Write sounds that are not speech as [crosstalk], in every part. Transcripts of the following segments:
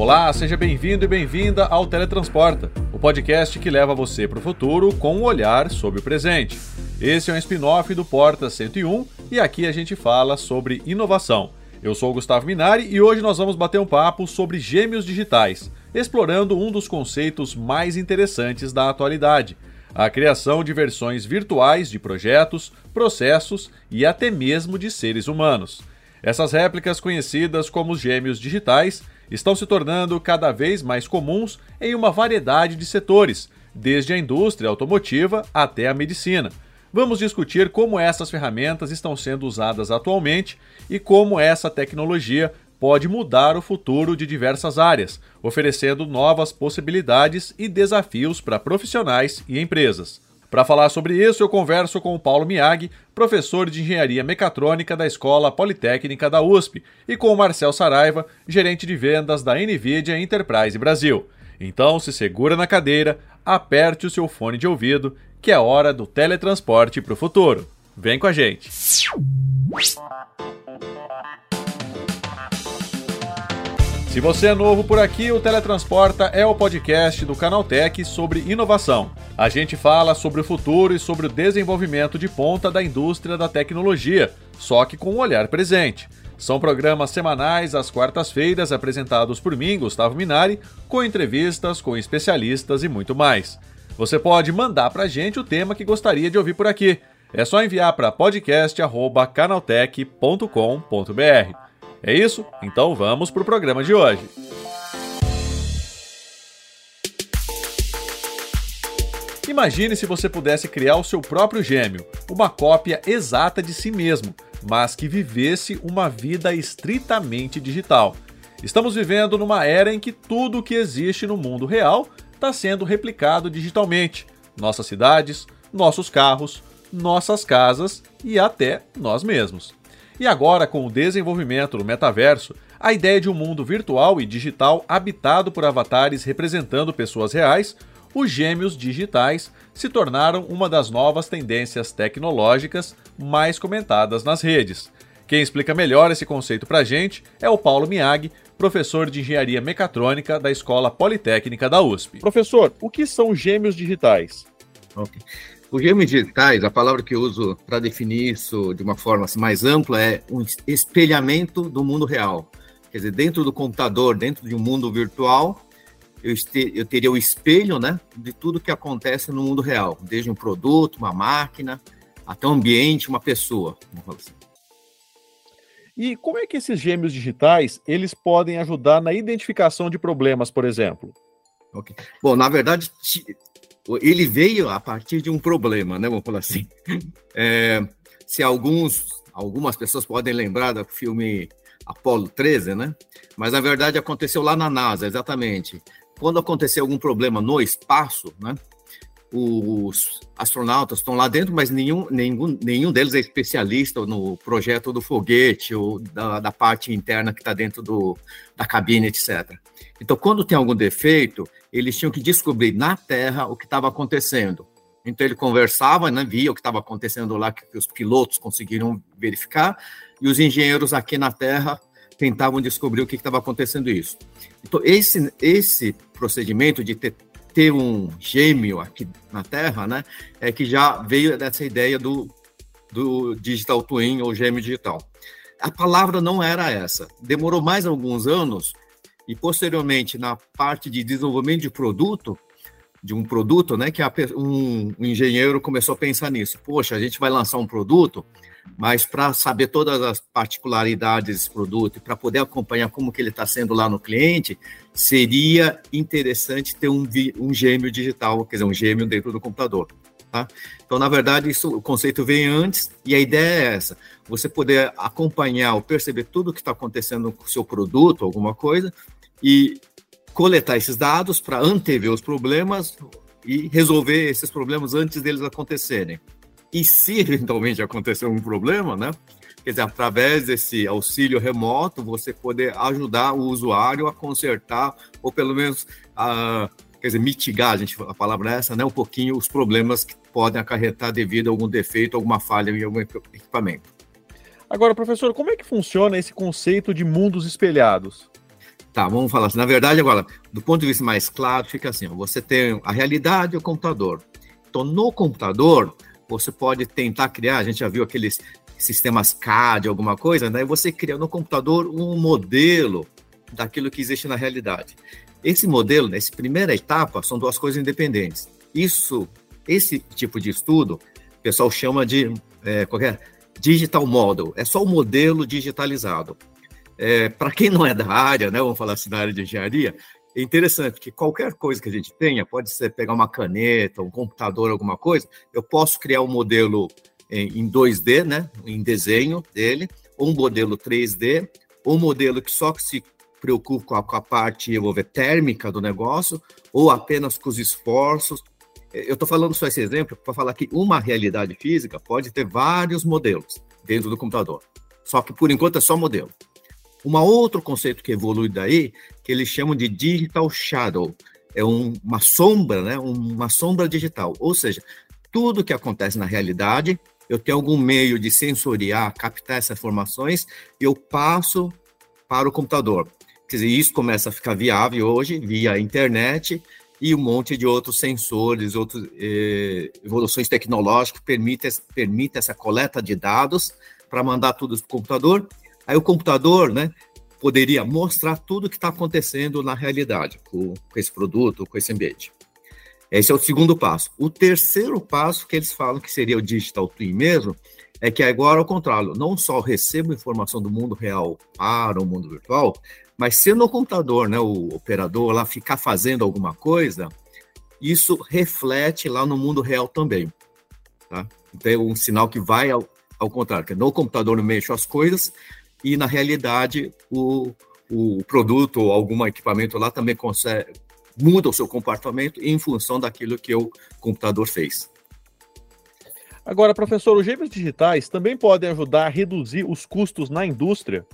Olá, seja bem-vindo e bem-vinda ao Teletransporta, o podcast que leva você para o futuro com um olhar sobre o presente. Esse é um spin-off do Porta 101 e aqui a gente fala sobre inovação. Eu sou o Gustavo Minari e hoje nós vamos bater um papo sobre gêmeos digitais, explorando um dos conceitos mais interessantes da atualidade: a criação de versões virtuais de projetos, processos e até mesmo de seres humanos. Essas réplicas, conhecidas como os gêmeos digitais, estão se tornando cada vez mais comuns em uma variedade de setores, desde a indústria automotiva até a medicina. Vamos discutir como essas ferramentas estão sendo usadas atualmente e como essa tecnologia pode mudar o futuro de diversas áreas, oferecendo novas possibilidades e desafios para profissionais e empresas. Para falar sobre isso, eu converso com o Paulo Miag, professor de Engenharia Mecatrônica da Escola Politécnica da USP, e com o Marcel Saraiva, gerente de vendas da NVIDIA Enterprise Brasil. Então, se segura na cadeira, aperte o seu fone de ouvido, que é hora do teletransporte para o futuro. Vem com a gente! Se você é novo por aqui, o Teletransporta é o podcast do Canaltech sobre inovação. A gente fala sobre o futuro e sobre o desenvolvimento de ponta da indústria da tecnologia, só que com um olhar presente. São programas semanais às quartas-feiras apresentados por mim, Gustavo Minari, com entrevistas com especialistas e muito mais. Você pode mandar para a gente o tema que gostaria de ouvir por aqui. É só enviar para podcast@canaltech.com.br. É isso? Então vamos para o programa de hoje. Imagine se você pudesse criar o seu próprio gêmeo, uma cópia exata de si mesmo, mas que vivesse uma vida estritamente digital. Estamos vivendo numa era em que tudo o que existe no mundo real está sendo replicado digitalmente. Nossas cidades, nossos carros, nossas casas e até nós mesmos. E agora, com o desenvolvimento do metaverso, a ideia de um mundo virtual e digital habitado por avatares representando pessoas reais, os gêmeos digitais se tornaram uma das novas tendências tecnológicas mais comentadas nas redes. Quem explica melhor esse conceito para a gente é o Paulo Miag, professor de engenharia mecatrônica da Escola Politécnica da USP. Professor, o que são gêmeos digitais? Okay. Os gêmeos digitais, a palavra que eu uso para definir isso de uma forma assim, mais ampla é um espelhamento do mundo real. Quer dizer, dentro do computador, dentro de um mundo virtual, eu, este, eu teria o espelho né, de tudo que acontece no mundo real, desde um produto, uma máquina, até um ambiente, uma pessoa. Assim. E como é que esses gêmeos digitais eles podem ajudar na identificação de problemas, por exemplo? Okay. Bom, na verdade, ele veio a partir de um problema, né? Vamos falar assim. [laughs] É, se alguns, algumas pessoas podem lembrar do filme Apolo 13, né? Mas na verdade aconteceu lá na NASA, exatamente. Quando aconteceu algum problema no espaço, né? Os astronautas estão lá dentro, mas nenhum, nenhum, nenhum deles é especialista no projeto do foguete ou da, da parte interna que está dentro do, da cabine, etc. Então, quando tem algum defeito, eles tinham que descobrir na Terra o que estava acontecendo. Então ele conversava, né, via o que estava acontecendo lá, que, os pilotos conseguiram verificar, e os engenheiros aqui na Terra tentavam descobrir o que estava acontecendo isso. Então esse esse procedimento de ter, ter um gêmeo aqui na Terra, né, é que já veio dessa ideia do do digital twin ou gêmeo digital. A palavra não era essa. Demorou mais alguns anos e posteriormente na parte de desenvolvimento de produto, de um produto, né, que a, um, um, engenheiro começou a pensar nisso. Poxa, a gente vai lançar um produto, mas para saber todas as particularidades desse produto e para poder acompanhar como que ele está sendo lá no cliente, seria interessante ter um, um gêmeo digital, quer dizer, um gêmeo dentro do computador. Tá? Então, na verdade, isso, o conceito vem antes e a ideia é essa: você poder acompanhar ou perceber tudo o que está acontecendo com o seu produto, alguma coisa, e coletar esses dados para antever os problemas e resolver esses problemas antes deles acontecerem. E se [laughs] eventualmente acontecer um problema, né? Quer dizer, através desse auxílio remoto, você poder ajudar o usuário a consertar, ou pelo menos a, quer dizer, mitigar, a, gente, a palavra é essa, né? Um pouquinho os problemas que podem acarretar devido a algum defeito, alguma falha em algum equipamento. Agora, professor, como é que funciona esse conceito de mundos espelhados? Tá, vamos falar assim. Na verdade, agora, do ponto de vista mais claro, fica assim: ó, você tem a realidade e o computador. Então, no computador, você pode tentar criar, a gente já viu aqueles sistemas CAD, alguma coisa, né? você cria no computador um modelo daquilo que existe na realidade. Esse modelo, nessa primeira etapa, são duas coisas independentes. Isso, esse tipo de estudo, o pessoal chama de é, qualquer digital model, é só o modelo digitalizado. É, Para quem não é da área, né, vamos falar assim, da área de engenharia, é interessante que qualquer coisa que a gente tenha, pode ser pegar uma caneta, um computador, alguma coisa, eu posso criar um modelo em 2D, né, em desenho dele, ou um modelo 3D, ou um modelo que só se preocupa com a, parte ver, térmica do negócio, ou apenas com os esforços. Eu estou falando só esse exemplo para falar que uma realidade física pode ter vários modelos dentro do computador. Só que por enquanto é só modelo. Um outro conceito que evolui daí, que eles chamam de digital shadow, é um, uma sombra, né? uma sombra digital. Ou seja, tudo que acontece na realidade, eu tenho algum meio de sensoriar, captar essas informações, eu passo para o computador. Quer dizer, isso começa a ficar viável hoje via internet e um monte de outros sensores, outras eh, evoluções tecnológicas permitem permite essa coleta de dados para mandar tudo para o computador Aí o computador, né, poderia mostrar tudo o que está acontecendo na realidade com, com, esse produto, com esse ambiente. Esse é o segundo passo. O terceiro passo que eles falam que seria o digital twin mesmo, é que agora ao contrário, não só recebo informação do mundo real para o mundo virtual, mas se no computador, né, o operador lá ficar fazendo alguma coisa, isso reflete lá no mundo real também. Tá? Então é um sinal que vai ao, ao contrário, que no computador eu mexo as coisas, e na realidade o, o produto ou algum equipamento lá também consegue muda o seu comportamento em função daquilo que o computador fez. Agora, professor, os gêmeos digitais também podem ajudar a reduzir os custos na indústria?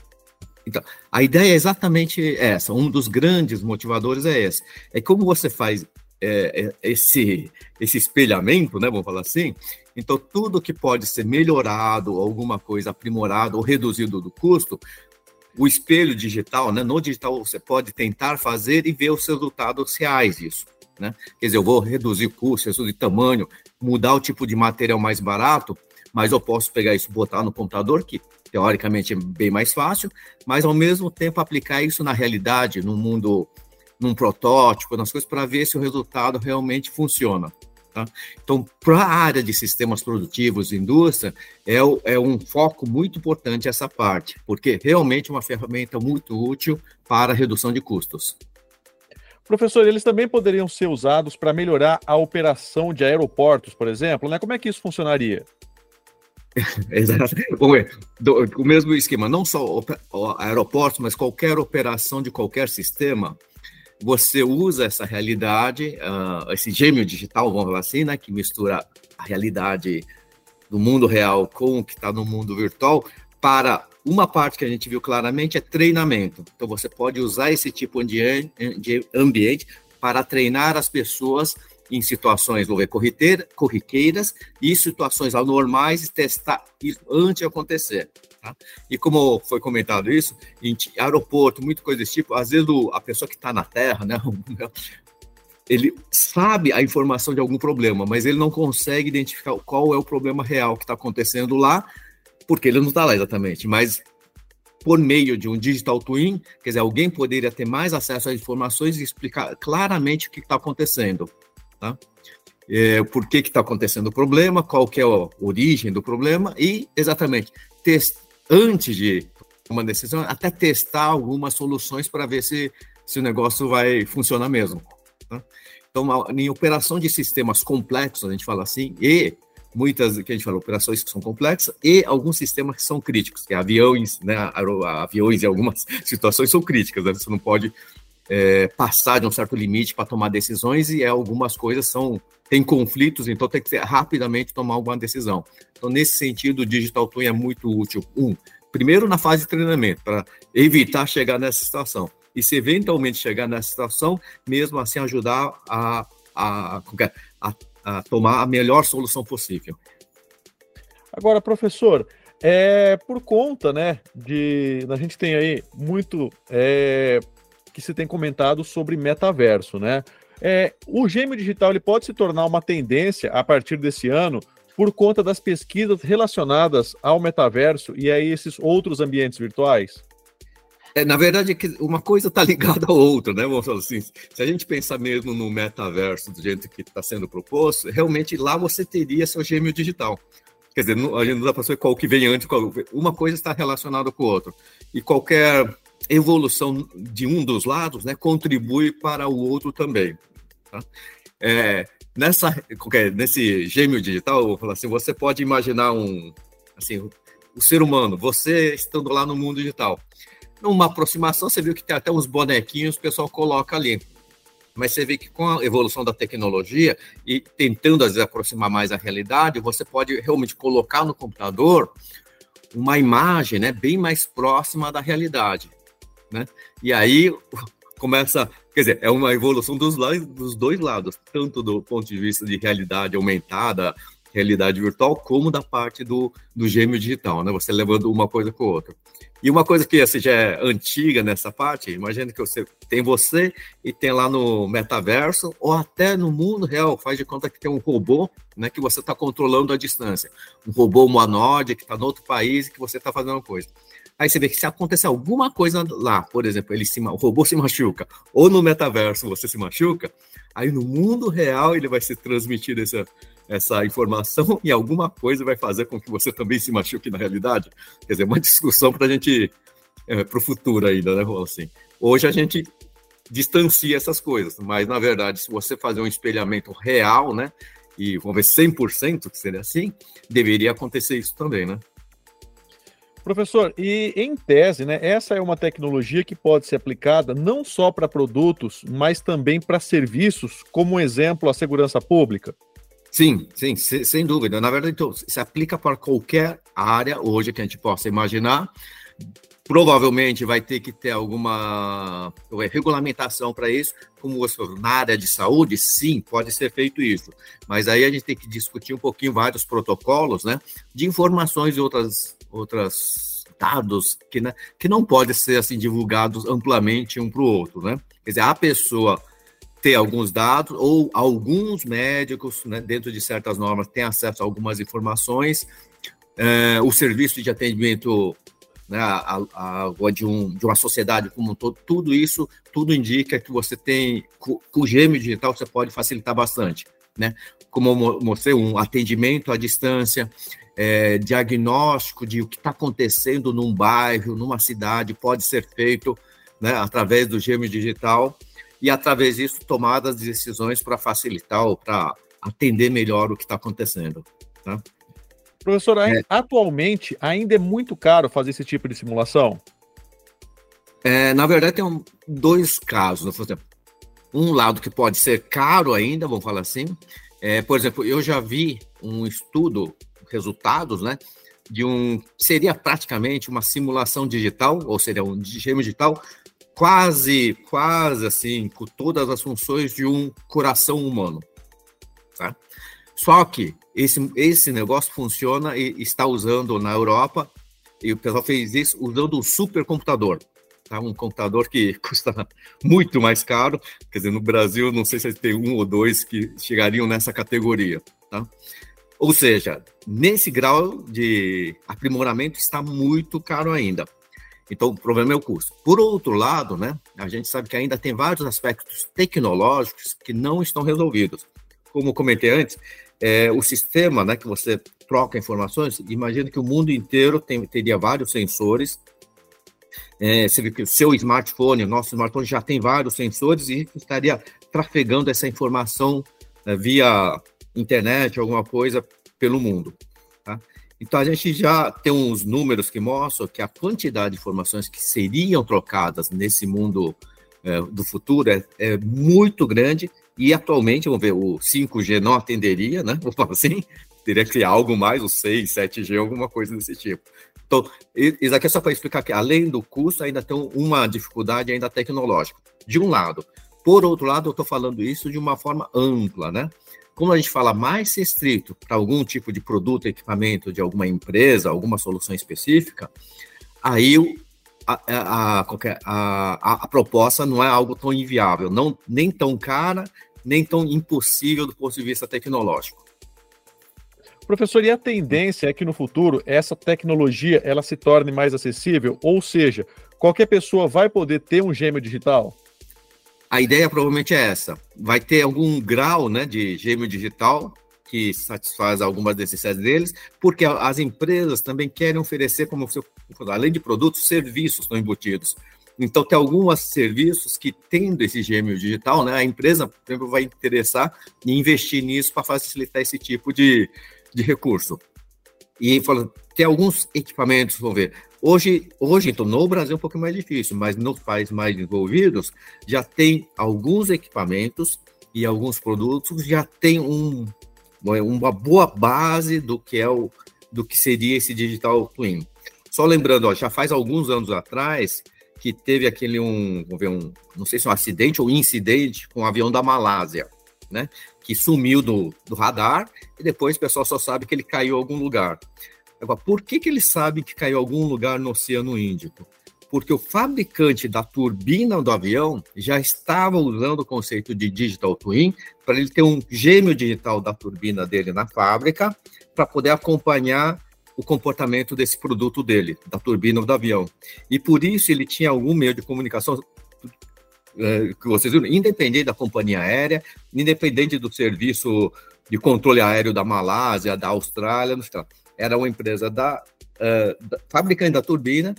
Então, a ideia é exatamente essa. Um dos grandes motivadores é esse. É como você faz é, é, esse, esse espelhamento, né, vamos falar assim. Então, tudo que pode ser melhorado, alguma coisa aprimorado ou reduzido do custo, o espelho digital, né, no digital você pode tentar fazer e ver os resultados reais disso. Né? Quer dizer, eu vou reduzir custo, reduzir tamanho, mudar o tipo de material mais barato, mas eu posso pegar isso, botar no computador, que teoricamente é bem mais fácil, mas ao mesmo tempo aplicar isso na realidade, no mundo num protótipo, nas coisas, para ver se o resultado realmente funciona. Tá? Então, para a área de sistemas produtivos e indústria, é, é um foco muito importante essa parte, porque realmente é uma ferramenta muito útil para a redução de custos. Professor, eles também poderiam ser usados para melhorar a operação de aeroportos, por exemplo, né? Como é que isso funcionaria? [laughs] Exato. Do, o mesmo esquema, não só aeroportos, mas qualquer operação de qualquer sistema, você usa essa realidade, uh, esse gêmeo digital, vamos falar assim, né, que mistura a realidade do mundo real com o que está no mundo virtual, para uma parte que a gente viu claramente é treinamento. Então, você pode usar esse tipo de ambiente para treinar as pessoas em situações corriqueiras e situações anormais, testar isso antes de acontecer. Tá? E como foi comentado isso, aeroporto, muita coisa desse tipo, às vezes o, a pessoa que está na Terra, né, [laughs] ele sabe a informação de algum problema, mas ele não consegue identificar qual é o problema real que está acontecendo lá, porque ele não está lá exatamente. Mas por meio de um digital twin, quer dizer, alguém poderia ter mais acesso às informações e explicar claramente o que está acontecendo. Tá? É, por que está acontecendo o problema, qual que é a origem do problema e exatamente testar antes de uma decisão, até testar algumas soluções para ver se, se o negócio vai funcionar mesmo. Tá? Então, em operação de sistemas complexos, a gente fala assim, e muitas que a gente fala, operações que são complexas, e alguns sistemas que são críticos, que aviões, né, aviões em algumas [laughs] situações são críticas, né? você não pode é, passar de um certo limite para tomar decisões, e algumas coisas são tem conflitos, então tem que rapidamente tomar alguma decisão. Então, nesse sentido, o Digital Twin é muito útil. Um, primeiro na fase de treinamento, para evitar chegar nessa situação. E se eventualmente chegar nessa situação, mesmo assim ajudar a, a, a, a tomar a melhor solução possível. Agora, professor, é, por conta, né, de a gente tem aí muito é, que se tem comentado sobre metaverso, né? É, o gêmeo digital ele pode se tornar uma tendência a partir desse ano por conta das pesquisas relacionadas ao metaverso e a esses outros ambientes virtuais? É, na verdade, é uma coisa está ligada à outra, né? Vamos falar assim, se a gente pensar mesmo no metaverso do jeito que está sendo proposto, realmente lá você teria seu gêmeo digital. Quer dizer, a gente não dá para saber qual que vem antes, qual, uma coisa está relacionada com a outra. E qualquer evolução de um dos lados né, contribui para o outro também. Tá? É, nessa, nesse gêmeo digital, eu falar assim, você pode imaginar um, assim, o ser humano, você estando lá no mundo digital. Numa aproximação, você viu que tem até uns bonequinhos que o pessoal coloca ali. Mas você vê que com a evolução da tecnologia e tentando, às vezes, aproximar mais a realidade, você pode realmente colocar no computador uma imagem né, bem mais próxima da realidade. Né? E aí começa, quer dizer, é uma evolução dos, dos dois lados, tanto do ponto de vista de realidade aumentada, realidade virtual, como da parte do, do gêmeo digital, né? Você levando uma coisa com a outra. E uma coisa que assim, já é antiga nessa parte, imagina que você tem você e tem lá no metaverso, ou até no mundo real, faz de conta que tem um robô né, que você está controlando a distância. Um robô humanoide que está no outro país e que você está fazendo uma coisa. Aí você vê que se acontecer alguma coisa lá, por exemplo, ele se, o robô se machuca, ou no metaverso você se machuca, aí no mundo real ele vai ser transmitido essa, essa informação [laughs] e alguma coisa vai fazer com que você também se machuque na realidade. Quer dizer, uma discussão para a gente, é, para o futuro ainda, né, assim. Hoje a gente distancia essas coisas, mas na verdade, se você fazer um espelhamento real, né, e vamos ver 100% que seria assim, deveria acontecer isso também, né? Professor, e em tese, né, essa é uma tecnologia que pode ser aplicada não só para produtos, mas também para serviços, como exemplo a segurança pública? Sim, sim, sem dúvida. Na verdade, então, se aplica para qualquer área hoje que a gente possa imaginar. Provavelmente vai ter que ter alguma regulamentação para isso, como você falou, na área de saúde, sim, pode ser feito isso. Mas aí a gente tem que discutir um pouquinho vários protocolos, né, de informações e outras outros dados que, né, que não podem ser assim divulgados amplamente um para o outro, né? Quer dizer, a pessoa ter alguns dados ou alguns médicos, né, dentro de certas normas, têm acesso a algumas informações. É, o serviço de atendimento né, a, a, a, de, um, de uma sociedade como um todo, tudo isso, tudo indica que você tem, com, o gêmeo digital, você pode facilitar bastante. Né? Como eu mostrei, um atendimento à distância, é, diagnóstico de o que está acontecendo num bairro, numa cidade, pode ser feito né, através do gêmeo digital e, através disso, tomadas de decisões para facilitar ou para atender melhor o que está acontecendo. Tá? Professor, é. atualmente ainda é muito caro fazer esse tipo de simulação? É, na verdade, tem um, dois casos. Né? Um lado que pode ser caro ainda, vamos falar assim. É, por exemplo, eu já vi um estudo resultados, né? De um seria praticamente uma simulação digital, ou seria um gêmeo digital, quase, quase assim, com todas as funções de um coração humano. Tá? Só que esse, esse negócio funciona e está usando na Europa, e o pessoal fez isso usando um supercomputador. Tá? Um computador que [laughs] custa muito mais caro, quer dizer, no Brasil não sei se tem um ou dois que chegariam nessa categoria. Tá? Ou seja, nesse grau de aprimoramento está muito caro ainda. Então, o problema é o custo. Por outro lado, né, a gente sabe que ainda tem vários aspectos tecnológicos que não estão resolvidos. Como comentei antes, é, o sistema né, que você troca informações, imagina que o mundo inteiro tem, teria vários sensores. É, você vê que o seu smartphone, o nosso smartphone já tem vários sensores e estaria trafegando essa informação é, via internet, alguma coisa pelo mundo. Tá? Então, a gente já tem uns números que mostram que a quantidade de informações que seriam trocadas nesse mundo é, do futuro é, é, muito grande e atualmente, vamos ver, o 5G não atenderia, né? [laughs] Vou falar assim, teria que criar algo mais, o 6, 7G, alguma coisa desse tipo. Então, isso aqui é só para explicar que, além do custo, ainda tem uma dificuldade ainda tecnológica, de um lado. Por outro lado, eu estou falando isso de uma forma ampla, né? Como a gente fala mais restrito para algum tipo de produto, equipamento de alguma empresa, alguma solução específica, aí a, a, a, a, proposta não é algo tão inviável, não, nem tão cara, nem tão impossível do ponto de vista tecnológico. Professor, e a tendência é que no futuro essa tecnologia ela se torne mais acessível? Ou seja, qualquer pessoa vai poder ter um gêmeo digital? A ideia provavelmente é essa. Vai ter algum grau né, de gêmeo digital que satisfaz algumas necessidades deles, porque as empresas também querem oferecer, como você, além de produtos, serviços estão embutidos. Então, tem alguns serviços que, tendo esse gêmeo digital, né, a empresa, por exemplo, vai interessar em investir nisso para facilitar esse tipo de, de recurso. E falando, tem alguns equipamentos, vamos ver. Hoje, hoje, então, no Brasil é um pouco mais difícil, mas nos países mais desenvolvidos já tem alguns equipamentos e alguns produtos já tem um, uma boa base do que é o do que seria esse digital twin. Só lembrando, ó, já faz alguns anos atrás que teve aquele um, vamos ver, um, não sei se é um acidente ou incidente com o um avião da Malásia, né? Que sumiu do, do radar e depois o pessoal só sabe que ele caiu em algum lugar. Agora, por que, que eles sabem que caiu em algum lugar no Oceano Índico? Porque o fabricante da turbina do avião já estava usando o conceito de digital twin para ele ter um gêmeo digital da turbina dele na fábrica para poder acompanhar o comportamento desse produto dele, da turbina do avião. E por isso ele tinha algum meio de comunicação é, que vocês viram, independente da companhia aérea, independente do serviço de controle aéreo da Malásia, da Austrália, era uma empresa da, uh, da fabricante da turbina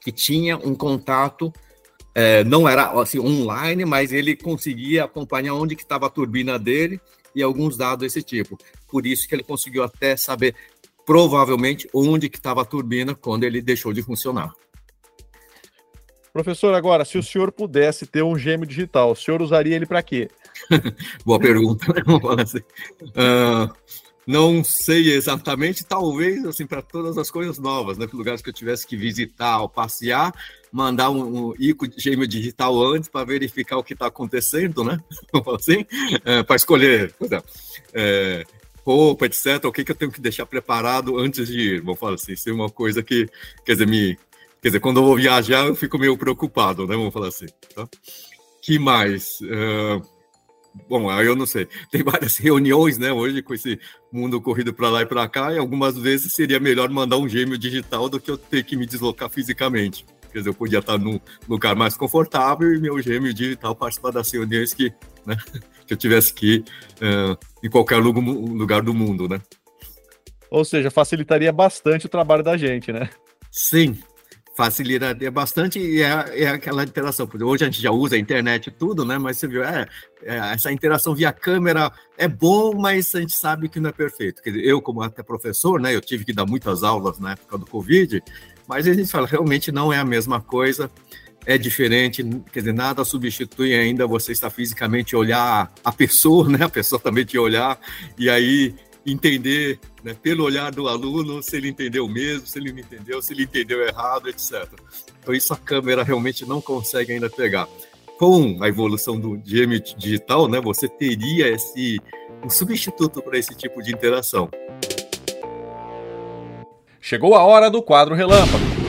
que tinha um contato uh, não era assim online, mas ele conseguia acompanhar onde que estava a turbina dele e alguns dados desse tipo. Por isso que ele conseguiu até saber provavelmente onde que estava a turbina quando ele deixou de funcionar. Professor, agora, se o senhor pudesse ter um gêmeo digital, o senhor usaria ele para quê? [laughs] Boa pergunta. Uh, não sei exatamente, talvez assim para todas as coisas novas, né? Lugares que eu tivesse que visitar ou passear, mandar um, um gêmeo digital antes para verificar o que está acontecendo, né? [laughs] assim, é, para escolher, por exemplo, é, roupa, etc. O que, que eu tenho que deixar preparado antes de ir? Vamos falar assim, ser uma coisa que, quer dizer, me, quer dizer, quando eu vou viajar eu fico meio preocupado, né? Vamos falar assim. Tá? Que mais? Uh, Bom, eu não sei. [laughs] Tem várias reuniões, né, hoje com esse mundo corrido para lá e para cá, e algumas vezes seria melhor mandar um gêmeo digital do que eu ter que me deslocar fisicamente. Quer dizer, eu podia estar num lugar mais confortável e meu gêmeo digital participar das reuniões que, né, que eu tivesse que ir uh, em qualquer lugar do mundo, né? Ou seja, facilitaria bastante o trabalho da gente, né? Sim, facilitaria bastante e é, é aquela interação. Hoje a gente já usa a internet e tudo, né? Mas você viu, é, é, essa interação via câmera é bom, mas a gente sabe que não é perfeito. Quer dizer, eu, como até professor, né? Eu tive que dar muitas aulas na época do Covid, mas a gente fala, realmente não é a mesma coisa, é diferente, quer dizer, nada substitui ainda você estar fisicamente olhar a pessoa, né? A pessoa também te olhar, e aí entender, né, pelo olhar do aluno, se ele entendeu mesmo, se ele não entendeu, se ele entendeu errado, etc. Então, isso a câmera realmente não consegue ainda pegar. Com a evolução do GM digital, né, você teria esse um substituto para esse tipo de interação. Chegou a hora do quadro relâmpago.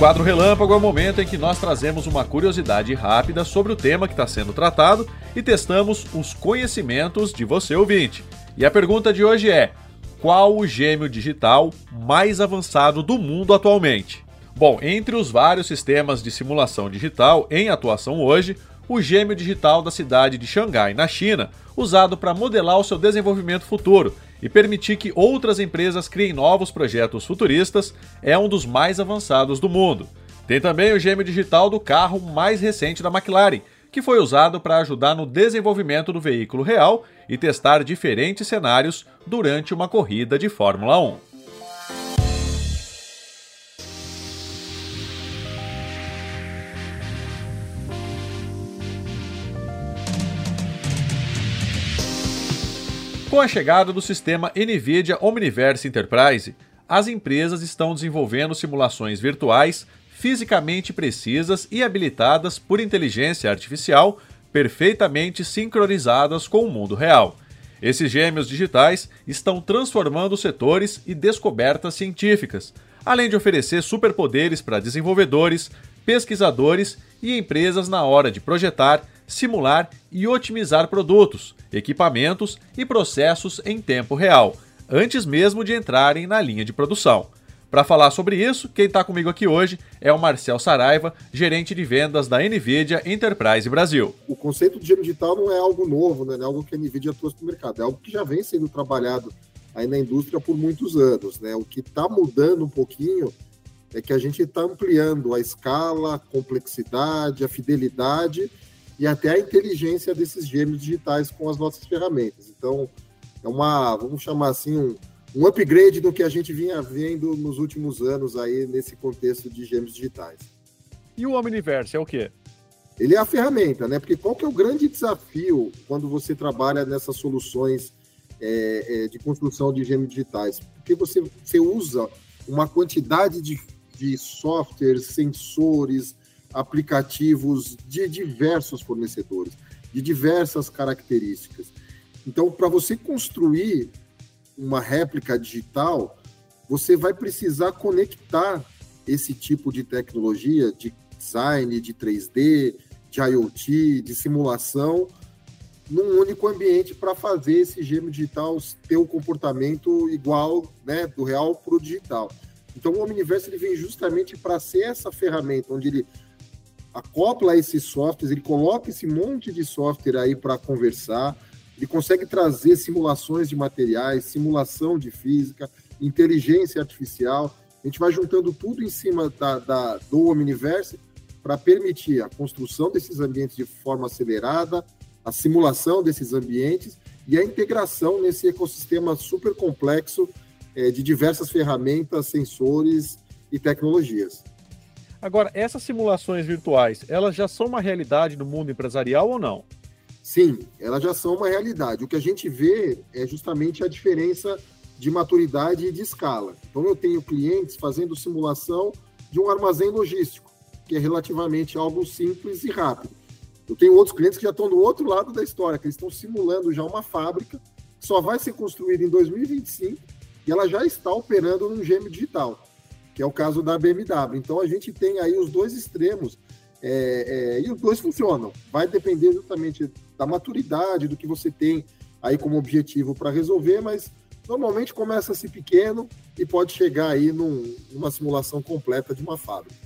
Quadro Relâmpago é o momento em que nós trazemos uma curiosidade rápida sobre o tema que está sendo tratado e testamos os conhecimentos de você ouvinte. E a pergunta de hoje é: qual o gêmeo digital mais avançado do mundo atualmente? Bom, entre os vários sistemas de simulação digital em atuação hoje, o gêmeo digital da cidade de Xangai, na China, usado para modelar o seu desenvolvimento futuro e permitir que outras empresas criem novos projetos futuristas é um dos mais avançados do mundo. Tem também o gêmeo digital do carro mais recente da McLaren, que foi usado para ajudar no desenvolvimento do veículo real e testar diferentes cenários durante uma corrida de Fórmula 1. Com a chegada do sistema NVIDIA Omniverse Enterprise, as empresas estão desenvolvendo simulações virtuais fisicamente precisas e habilitadas por inteligência artificial perfeitamente sincronizadas com o mundo real. Esses gêmeos digitais estão transformando setores e descobertas científicas, além de oferecer superpoderes para desenvolvedores, pesquisadores e empresas na hora de projetar, simular e otimizar produtos, equipamentos e processos em tempo real, antes mesmo de entrarem na linha de produção. Para falar sobre isso, quem está comigo aqui hoje é o Marcel Saraiva, gerente de vendas da NVIDIA Enterprise Brasil. O conceito de gêmeo digital não é algo novo, né? não é algo que a NVIDIA trouxe para o mercado, é algo que já vem sendo trabalhado aí na indústria por muitos anos. Né? O que está mudando um pouquinho é que a gente está ampliando a escala, a complexidade, a fidelidade e até a inteligência desses gêmeos digitais com as nossas ferramentas. Então, é uma, vamos chamar assim, um, um upgrade do que a gente vinha vendo nos últimos anos aí nesse contexto de gêmeos digitais. E o Omniverse é o quê? Ele é a ferramenta, né? Porque qual que é o grande desafio quando você trabalha nessas soluções é, é, de construção de gêmeos digitais? Porque você, você usa uma quantidade de, de softwares, sensores, aplicativos de diversos fornecedores, de diversas características. Então, para você construir uma réplica digital, você vai precisar conectar esse tipo de tecnologia de design, de 3D, de IoT, de simulação, num único ambiente para fazer esse gêmeo digital ter o um comportamento igual né, do real para o digital. Então, o Omniverse ele vem justamente para ser essa ferramenta onde ele acopla esses softwares, ele coloca esse monte de software aí para conversar, ele consegue trazer simulações de materiais, simulação de física, inteligência artificial. A gente vai juntando tudo em cima da, da do Omniverse para permitir a construção desses ambientes de forma acelerada, a simulação desses ambientes e a integração nesse ecossistema super complexo é, de diversas ferramentas, sensores e tecnologias. Agora, essas simulações virtuais, elas já são uma realidade no mundo empresarial ou não? Sim, elas já são uma realidade. O que a gente vê é justamente a diferença de maturidade e de escala. Então, eu tenho clientes fazendo simulação de um armazém logístico, que é relativamente algo simples e rápido. Eu tenho outros clientes que já estão do outro lado da história, que eles estão simulando já uma fábrica que só vai ser construída em 2025 e ela já está operando num gêmeo digital, que é o caso da BMW. Então, a gente tem aí os dois extremos é, é, e os dois funcionam. Vai depender justamente da maturidade, do que você tem aí como objetivo para resolver, mas normalmente começa-se pequeno e pode chegar aí num, numa simulação completa de uma fábrica.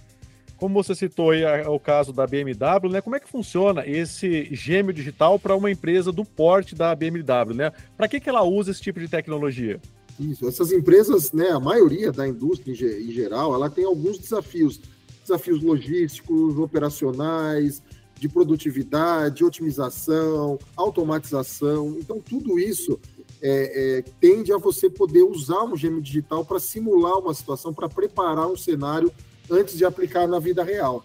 Como você citou aí o caso da BMW, né? Como é que funciona esse gêmeo digital para uma empresa do porte da BMW, né? Para que, que ela usa esse tipo de tecnologia? Isso, essas empresas, né, a maioria da indústria em geral, ela tem alguns desafios, desafios logísticos, operacionais, de produtividade, otimização, automatização. Então, tudo isso é, é, tende a você poder usar um gêmeo digital para simular uma situação, para preparar um cenário antes de aplicar na vida real.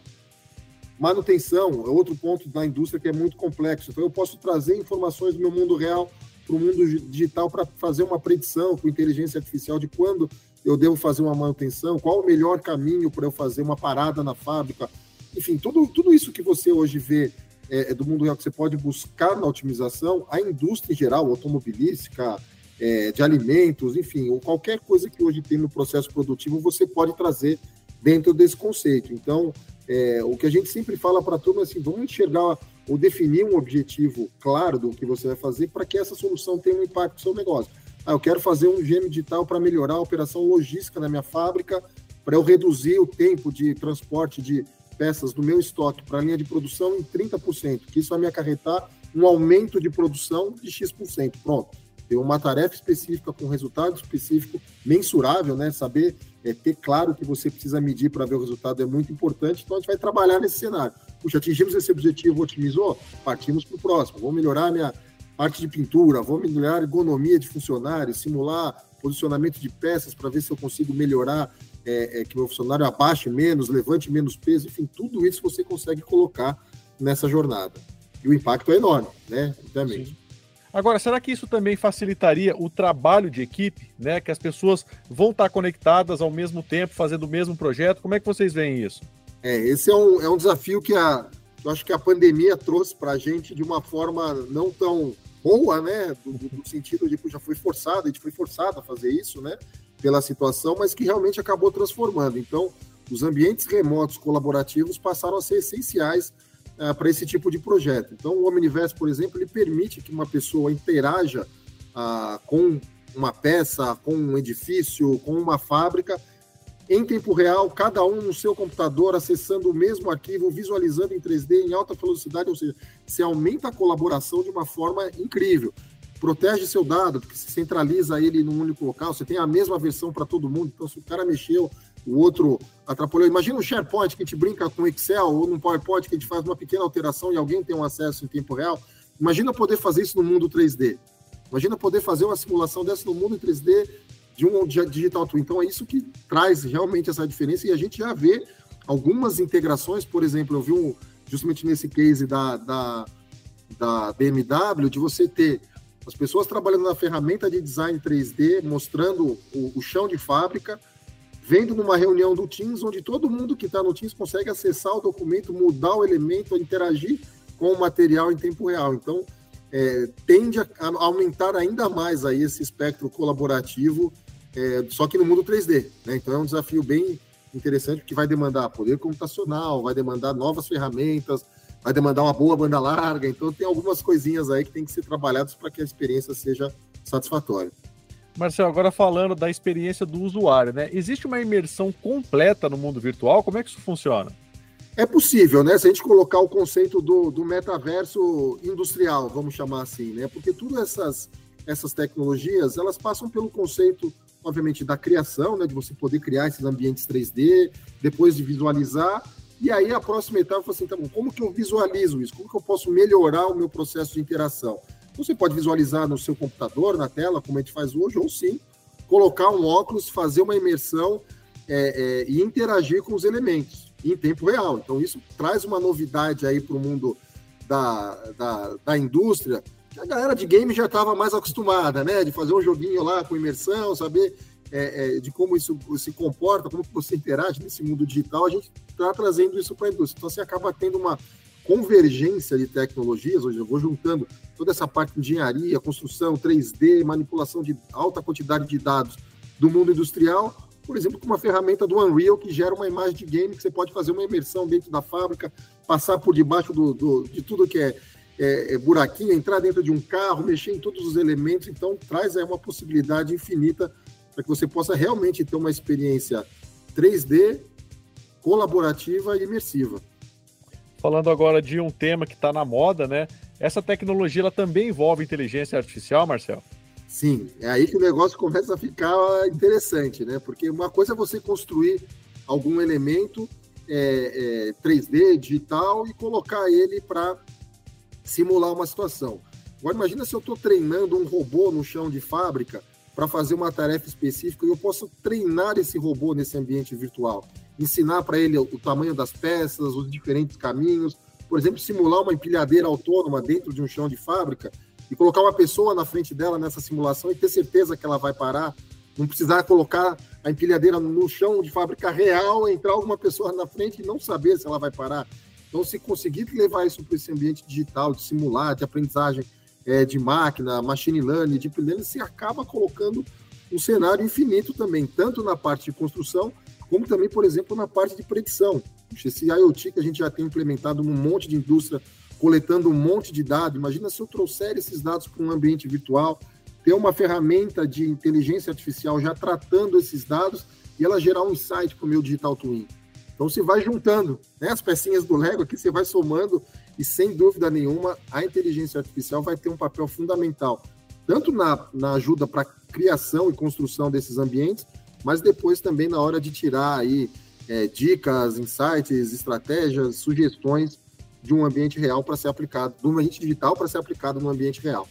Manutenção é outro ponto da indústria que é muito complexo. Então, eu posso trazer informações do meu mundo real para o mundo digital para fazer uma predição com inteligência artificial de quando eu devo fazer uma manutenção, qual o melhor caminho para eu fazer uma parada na fábrica, enfim, tudo, tudo isso que você hoje vê é, é, do mundo real que você pode buscar na otimização, a indústria em geral, automobilística, é, de alimentos, enfim, ou qualquer coisa que hoje tem no processo produtivo, você pode trazer dentro desse conceito. Então, é, o que a gente sempre fala para a turma é assim, vamos enxergar ou definir um objetivo claro do que você vai fazer para que essa solução tenha um impacto no seu negócio. Ah, eu quero fazer um gêmeo digital para melhorar a operação logística na minha fábrica, para eu reduzir o tempo de transporte de peças do meu estoque para a linha de produção em 30%, que isso vai me acarretar um aumento de produção de X%. Pronto. Tem uma tarefa específica com resultado específico, mensurável, né? Saber é, ter claro que você precisa medir para ver o resultado é muito importante. Então a gente vai trabalhar nesse cenário. Puxa, atingimos esse objetivo, otimizou? Partimos para o próximo. Vou melhorar minha parte de pintura, vou melhorar a ergonomia de funcionários, simular posicionamento de peças para ver se eu consigo melhorar é, é, que meu funcionário abaixe menos, levante menos peso, enfim, tudo isso você consegue colocar nessa jornada. E o impacto é enorme, né? Obviamente. Agora, será que isso também facilitaria o trabalho de equipe, né? Que as pessoas vão estar conectadas ao mesmo tempo, fazendo o mesmo projeto? Como é que vocês veem isso? É, esse é um, é um desafio que a, eu acho que a pandemia trouxe para a gente de uma forma não tão boa, né? Do, do sentido de que já foi forçado, a gente foi forçado a fazer isso, né? pela situação, mas que realmente acabou transformando. Então, os ambientes remotos colaborativos passaram a ser essenciais uh, para esse tipo de projeto. Então, o Omniverse, por exemplo, ele permite que uma pessoa interaja uh, com uma peça, com um edifício, com uma fábrica, em tempo real, cada um no seu computador, acessando o mesmo arquivo, visualizando em 3D em alta velocidade, ou seja, se aumenta a colaboração de uma forma incrível. Protege seu dado, porque se centraliza ele num único local, você tem a mesma versão para todo mundo, então se o cara mexeu, o outro atrapalhou. Imagina um SharePoint que a gente brinca com Excel, ou num PowerPoint que a gente faz uma pequena alteração e alguém tem um acesso em tempo real. Imagina poder fazer isso no mundo 3D. Imagina poder fazer uma simulação dessa no mundo em 3D de um digital twin. Então é isso que traz realmente essa diferença e a gente já vê algumas integrações, por exemplo, eu vi um, justamente nesse case da, da, da BMW, de você ter as pessoas trabalhando na ferramenta de design 3D, mostrando o, o chão de fábrica, vendo numa reunião do Teams, onde todo mundo que está no Teams consegue acessar o documento, mudar o elemento, interagir com o material em tempo real. Então, é, tende a, aumentar ainda mais aí esse espectro colaborativo é, só que no mundo 3D. Né? Então é um desafio bem interessante, porque vai demandar poder computacional, vai demandar novas ferramentas, vai demandar uma boa banda larga. Então tem algumas coisinhas aí que tem que ser trabalhadas para que a experiência seja satisfatória. Marcelo, agora falando da experiência do usuário, né? Existe uma imersão completa no mundo virtual? Como é que isso funciona? É possível, né? Se a gente colocar o conceito do, do metaverso industrial, vamos chamar assim, né? Porque todas essas, essas tecnologias, elas passam pelo conceito obviamente, da criação, né, de você poder criar esses ambientes 3D, depois de visualizar, e aí a próxima etapa assim, tá bom, como que eu visualizo isso? Como que eu posso melhorar o meu processo de interação? Você pode visualizar no seu computador, na tela, como a gente faz hoje, ou sim, colocar um óculos, fazer uma imersão é, é, e interagir com os elementos em tempo real. Então, isso traz uma novidade aí para o mundo da, da, da indústria, a galera de game já estava mais acostumada, né? De fazer um joguinho lá com imersão, saber é, é, de como isso se comporta, como você interage nesse mundo digital, a gente está trazendo isso para a indústria. Então você acaba tendo uma convergência de tecnologias, hoje eu vou juntando toda essa parte de engenharia, construção, 3D, manipulação de alta quantidade de dados do mundo industrial, por exemplo, com uma ferramenta do Unreal que gera uma imagem de game que você pode fazer uma imersão dentro da fábrica, passar por debaixo do, do de tudo que é é, é, buraquinho, entrar dentro de um carro, mexer em todos os elementos. Então, traz aí uma possibilidade infinita para que você possa realmente ter uma experiência 3D colaborativa e imersiva. Falando agora de um tema que está na moda, né? Essa tecnologia ela também envolve inteligência artificial, Marcel? Sim, é aí que o negócio começa a ficar interessante, né? Porque uma coisa é você construir algum elemento é, é, 3D, digital, e colocar ele para simular uma situação. Agora, imagina se eu estou treinando um robô no chão de fábrica para fazer uma tarefa específica e eu posso treinar esse robô nesse ambiente virtual, ensinar para ele o tamanho das peças, os diferentes caminhos, por exemplo, simular uma empilhadeira autônoma dentro de um chão de fábrica e colocar uma pessoa na frente dela nessa simulação e ter certeza que ela vai parar, não precisar colocar a empilhadeira no chão de fábrica real, entrar alguma pessoa na frente e não saber se ela vai parar. Então, se conseguir levar isso para esse ambiente digital, de simular, de aprendizagem é, de máquina, machine learning, deep learning, você acaba colocando um cenário infinito também, tanto na parte de construção, como também, por exemplo, na parte de predição. Esse IoT que a gente já tem implementado num monte de indústria, coletando um monte de dados. Imagina se eu trouxer esses dados para um ambiente virtual, ter uma ferramenta de inteligência artificial já tratando esses dados e ela gerar um insight para o meu digital twin. Então se vai juntando né, as pecinhas do Lego aqui, você vai somando e sem dúvida nenhuma a inteligência artificial vai ter um papel fundamental, tanto na, na ajuda para criação e construção desses ambientes, mas depois também na hora de tirar aí é, dicas, insights, estratégias, sugestões de um ambiente real para ser aplicado, um ambiente digital para ser aplicado no ambiente real.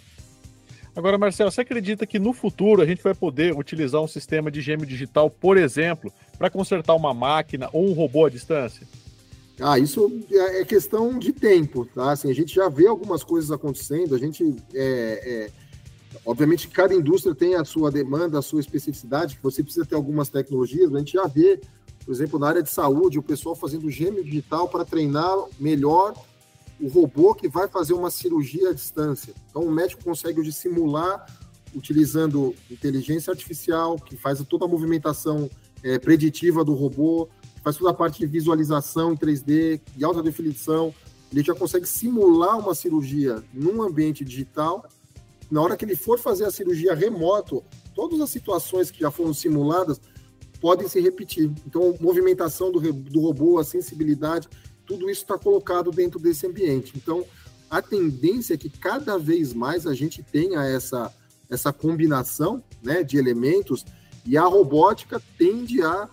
Agora, Marcelo, você acredita que no futuro a gente vai poder utilizar um sistema de gêmeo digital, por exemplo, para consertar uma máquina ou um robô à distância? Ah, isso é, é questão de tempo, tá? Assim, a gente já vê algumas coisas acontecendo, a gente é, é, obviamente cada indústria tem a sua demanda, a sua especificidade, você precisa ter algumas tecnologias, a gente já vê, por exemplo, na área de saúde, o pessoal fazendo gêmeo digital para treinar melhor o robô que vai fazer uma cirurgia à distância. Então, o médico consegue hoje simular utilizando inteligência artificial, que faz toda a movimentação é, preditiva do robô, faz toda a parte de visualização em 3D, de alta definição. Ele já consegue simular uma cirurgia num ambiente digital. Na hora que ele for fazer a cirurgia remoto, todas as situações que já foram simuladas podem se repetir. Então, movimentação do, do robô, a sensibilidade, tudo isso está colocado dentro desse ambiente. Então, a tendência é que cada vez mais a gente tenha essa, essa combinação né, de elementos e a robótica tende a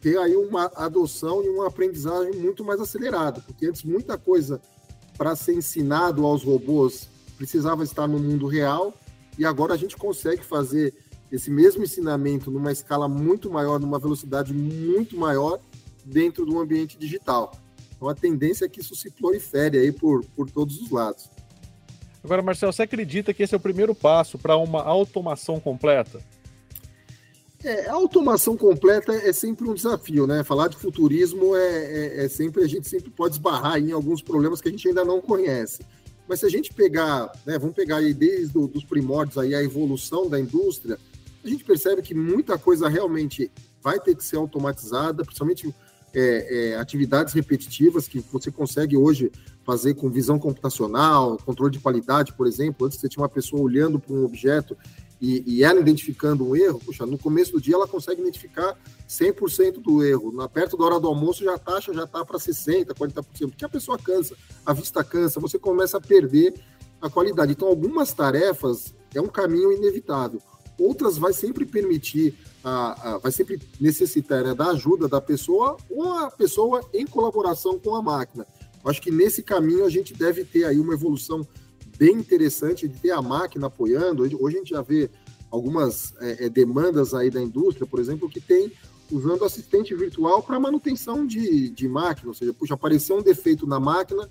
ter aí uma adoção e uma aprendizagem muito mais acelerada, porque antes muita coisa para ser ensinado aos robôs precisava estar no mundo real e agora a gente consegue fazer esse mesmo ensinamento numa escala muito maior, numa velocidade muito maior dentro do ambiente digital. Então a tendência é que isso se prolifere aí por, por todos os lados. Agora, Marcelo, você acredita que esse é o primeiro passo para uma automação completa? É, a automação completa é sempre um desafio, né? Falar de futurismo é, é, é, sempre, a gente sempre pode esbarrar em alguns problemas que a gente ainda não conhece. Mas se a gente pegar, né, vamos pegar aí desde os primórdios aí a evolução da indústria, a gente percebe que muita coisa realmente vai ter que ser automatizada, principalmente é, é, atividades repetitivas que você consegue hoje fazer com visão computacional, controle de qualidade, por exemplo. Antes você tinha uma pessoa olhando para um objeto e, e, ela identificando um erro, puxa, no começo do dia ela consegue identificar 100% do erro. Na, perto da hora do almoço já a taxa já está para 60%, 40%, porque a pessoa cansa, a vista cansa, você começa a perder a qualidade. Então, algumas tarefas é um caminho inevitável outras vai sempre permitir, a, a vai sempre necessitar né, da ajuda da pessoa ou a pessoa em colaboração com a máquina. Acho que nesse caminho a gente deve ter aí uma evolução bem interessante de ter a máquina apoiando. Hoje a gente já vê algumas é, é demandas aí da indústria, por exemplo, que tem usando assistente virtual para manutenção de, de máquina, ou seja, puxa, apareceu um defeito na máquina,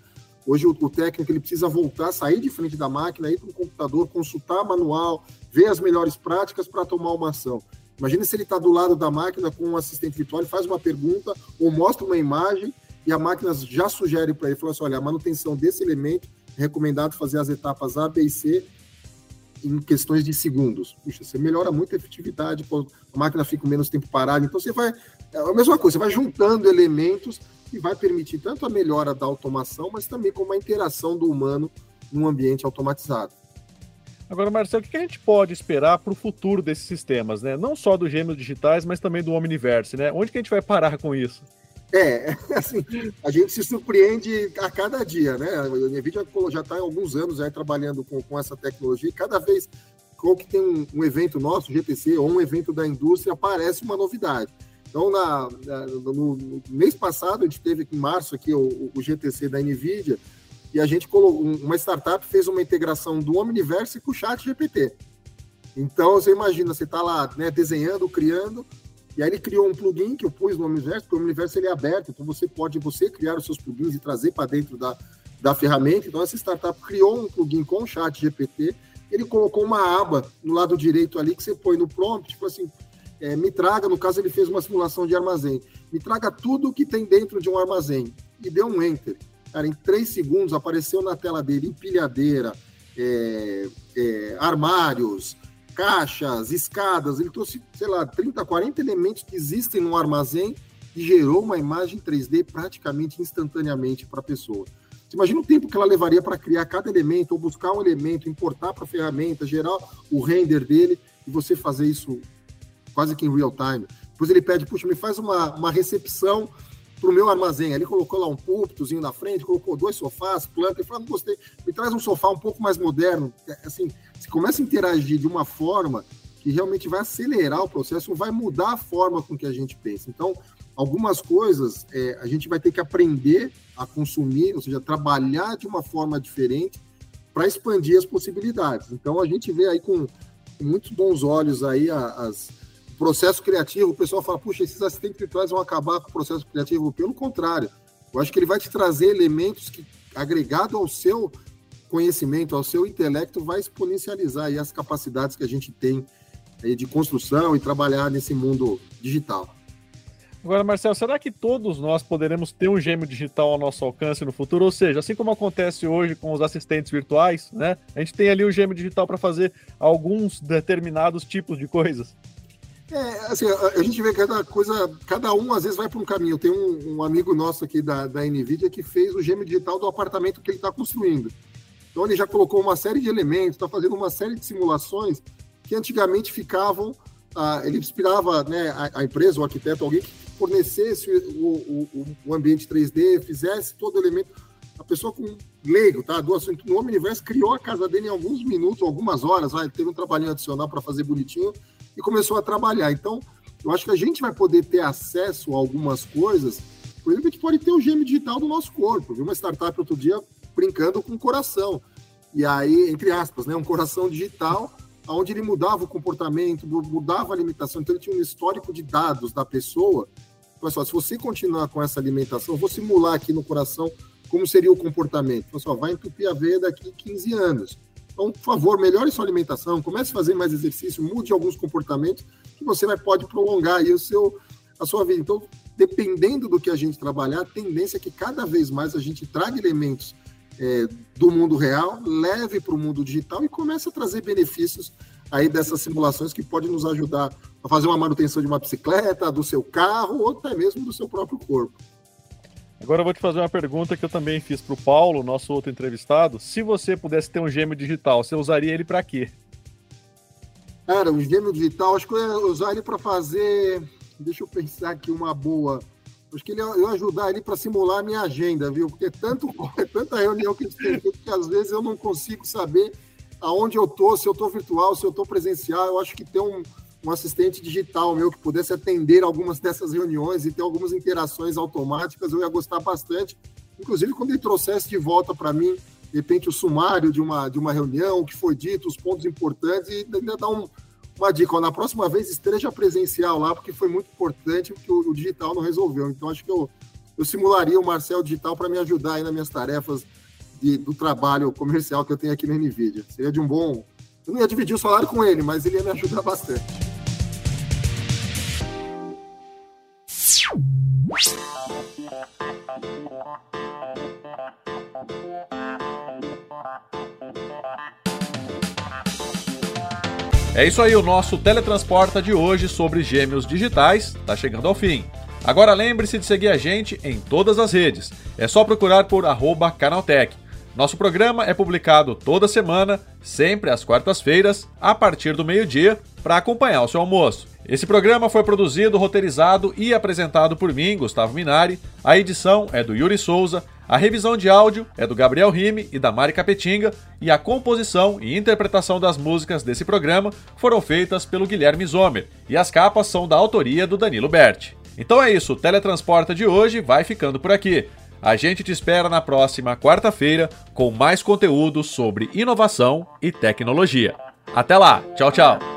Hoje o, o, técnico ele precisa voltar, sair de frente da máquina, ir para o computador, consultar manual, ver as melhores práticas para tomar uma ação. Imagina se ele está do lado da máquina com um assistente virtual, ele faz uma pergunta ou mostra uma imagem e a máquina já sugere para ele, fala assim, olha, a manutenção desse elemento recomendado fazer as etapas A, B e C em questões de segundos. Puxa, você melhora muito a efetividade, a máquina fica menos tempo parada, então você vai, é a mesma coisa, você vai juntando elementos que vai permitir tanto a melhora da automação, mas também como a interação do humano num ambiente automatizado. Agora, Marcelo, o que a gente pode esperar para o futuro desses sistemas, né? Não só dos gêmeos digitais, mas também do Omniverse, né? Onde que a gente vai parar com isso? É, [laughs] assim, a gente se surpreende a cada dia, né? A NVIDIA já está há alguns anos aí trabalhando com, com essa tecnologia e cada vez que tem um, um evento nosso, GTC, ou um evento da indústria, aparece uma novidade. Então, na, na no, no, mês passado, a gente teve aqui em março aqui o, o GTC da NVIDIA, e a gente colocou, uma startup fez uma integração do Omniverse com o chat GPT. Então, você imagina, você está lá né, desenhando, criando, e aí ele criou um plugin que eu pus no Omniverse, porque o Omniverse ele é aberto, então você pode você criar os seus plugins e trazer para dentro da, da ferramenta. Então, essa startup criou um plugin com o chat GPT, ele colocou uma aba no lado direito ali que você põe no prompt, tipo assim, é, me traga, no caso ele fez uma simulação de armazém, me traga tudo que tem dentro de um armazém. E deu um enter. Cara, em três segundos apareceu na tela dele empilhadeira, é, é, armários, caixas, escadas. Ele trouxe, sei lá, 30, 40 elementos que existem no armazém e gerou uma imagem 3D praticamente instantaneamente para a pessoa. Você imagina o tempo que ela levaria para criar cada elemento, ou buscar um elemento, importar para a ferramenta, gerar o render dele, e você fazer isso quase que em real time. Depois ele pede, puxa, me faz uma, uma recepção para o meu armazém. Ele colocou lá um púlpitozinho na frente, colocou dois sofás, planta, e falou, não gostei, me traz um sofá um pouco mais moderno. É, assim, você começa a interagir de uma forma que realmente vai acelerar o processo, vai mudar a forma com que a gente pensa. Então, algumas coisas é, a gente vai ter que aprender a consumir, ou seja, trabalhar de uma forma diferente para expandir as possibilidades. Então, a gente vê aí com, com muitos bons olhos aí as processo criativo, o pessoal fala, puxa, esses assistentes virtuais vão acabar com o processo criativo. Pelo contrário, eu acho que ele vai te trazer elementos que, agregado ao seu conhecimento, ao seu intelecto, vai exponencializar as capacidades que a gente tem de construção e trabalhar nesse mundo digital. Agora, Marcelo, será que todos nós poderemos ter um gêmeo digital ao nosso alcance no futuro? Ou seja, assim como acontece hoje com os assistentes virtuais, né? A gente tem ali o gêmeo digital para fazer alguns determinados tipos de coisas. É, assim, a, a, gente vê cada coisa, cada um às vezes vai para um caminho. Tem um, um, amigo nosso aqui da, da NVIDIA que fez o gêmeo digital do apartamento que ele está construindo. Então ele já colocou uma série de elementos, está fazendo uma série de simulações que antigamente ficavam, ah, ele inspirava né, a, a, empresa, o arquiteto, alguém que fornecesse o, o, o ambiente 3D, fizesse todo o elemento. A pessoa com leigo, tá? Do assunto no Omniverse criou a casa dele em alguns minutos, algumas horas, vai, teve um trabalhinho adicional para fazer bonitinho e começou a trabalhar. Então, eu acho que a gente vai poder ter acesso a algumas coisas. Por exemplo, a gente pode ter o gêmeo digital do nosso corpo. Vi uma startup outro dia brincando com o coração. E aí, entre aspas, né, um coração digital, onde ele mudava o comportamento, mudava a alimentação. Então, ele tinha um histórico de dados da pessoa Pessoal, se você continuar com essa alimentação, vou simular aqui no coração como seria o comportamento. Pessoal, vai entupir a veia daqui 15 anos. Então, por favor, melhore sua alimentação, comece a fazer mais exercício, mude alguns comportamentos que você vai, pode prolongar aí o seu, a sua vida. Então, dependendo do que a gente trabalhar, a tendência é que cada vez mais a gente traga elementos é, do mundo real, leve para o mundo digital e comece a trazer benefícios aí dessas simulações que pode nos ajudar a fazer uma manutenção de uma bicicleta, do seu carro ou até mesmo do seu próprio corpo. Agora eu vou te fazer uma pergunta que eu também fiz para o Paulo, nosso outro entrevistado. Se você pudesse ter um gêmeo digital, você usaria ele para quê? Cara, um gêmeo digital, acho que eu ia usar ele para fazer. Deixa eu pensar aqui uma boa. Acho que ele eu ajudar ele para simular a minha agenda, viu? Porque tanto, [laughs] é tanta reunião que a gente tem que às vezes eu não consigo saber aonde eu tô, se eu tô virtual, se eu tô presencial. Eu acho que ter um, um assistente digital meu que pudesse atender algumas dessas reuniões e ter algumas interações automáticas, eu ia gostar bastante. Inclusive, quando ele trouxesse de volta para mim, de repente, o sumário de uma, de uma reunião, o que foi dito, os pontos importantes, e ainda dar um, uma dica. Ó, na próxima vez, esteja presencial lá, porque foi muito importante, porque o, o digital não resolveu. Então, acho que eu, eu simularia o Marcel Digital para me ajudar aí nas minhas tarefas de, do trabalho comercial que eu tenho aqui na NVIDIA. Seria de um bom. Eu não ia dividir o salário com ele, mas ele ia me ajudar bastante. É isso aí, o nosso Teletransporta de hoje sobre gêmeos digitais está chegando ao fim. Agora lembre-se de seguir a gente em todas as redes. É só procurar por Canaltech. Nosso programa é publicado toda semana, sempre às quartas-feiras, a partir do meio-dia, para acompanhar o seu almoço. Esse programa foi produzido, roteirizado e apresentado por mim, Gustavo Minari. A edição é do Yuri Souza, a revisão de áudio é do Gabriel Rime e da Mari Capetinga, e a composição e interpretação das músicas desse programa foram feitas pelo Guilherme Zomer, e as capas são da autoria do Danilo Berti. Então é isso, o Teletransporta de hoje vai ficando por aqui. A gente te espera na próxima quarta-feira com mais conteúdo sobre inovação e tecnologia. Até lá, tchau, tchau.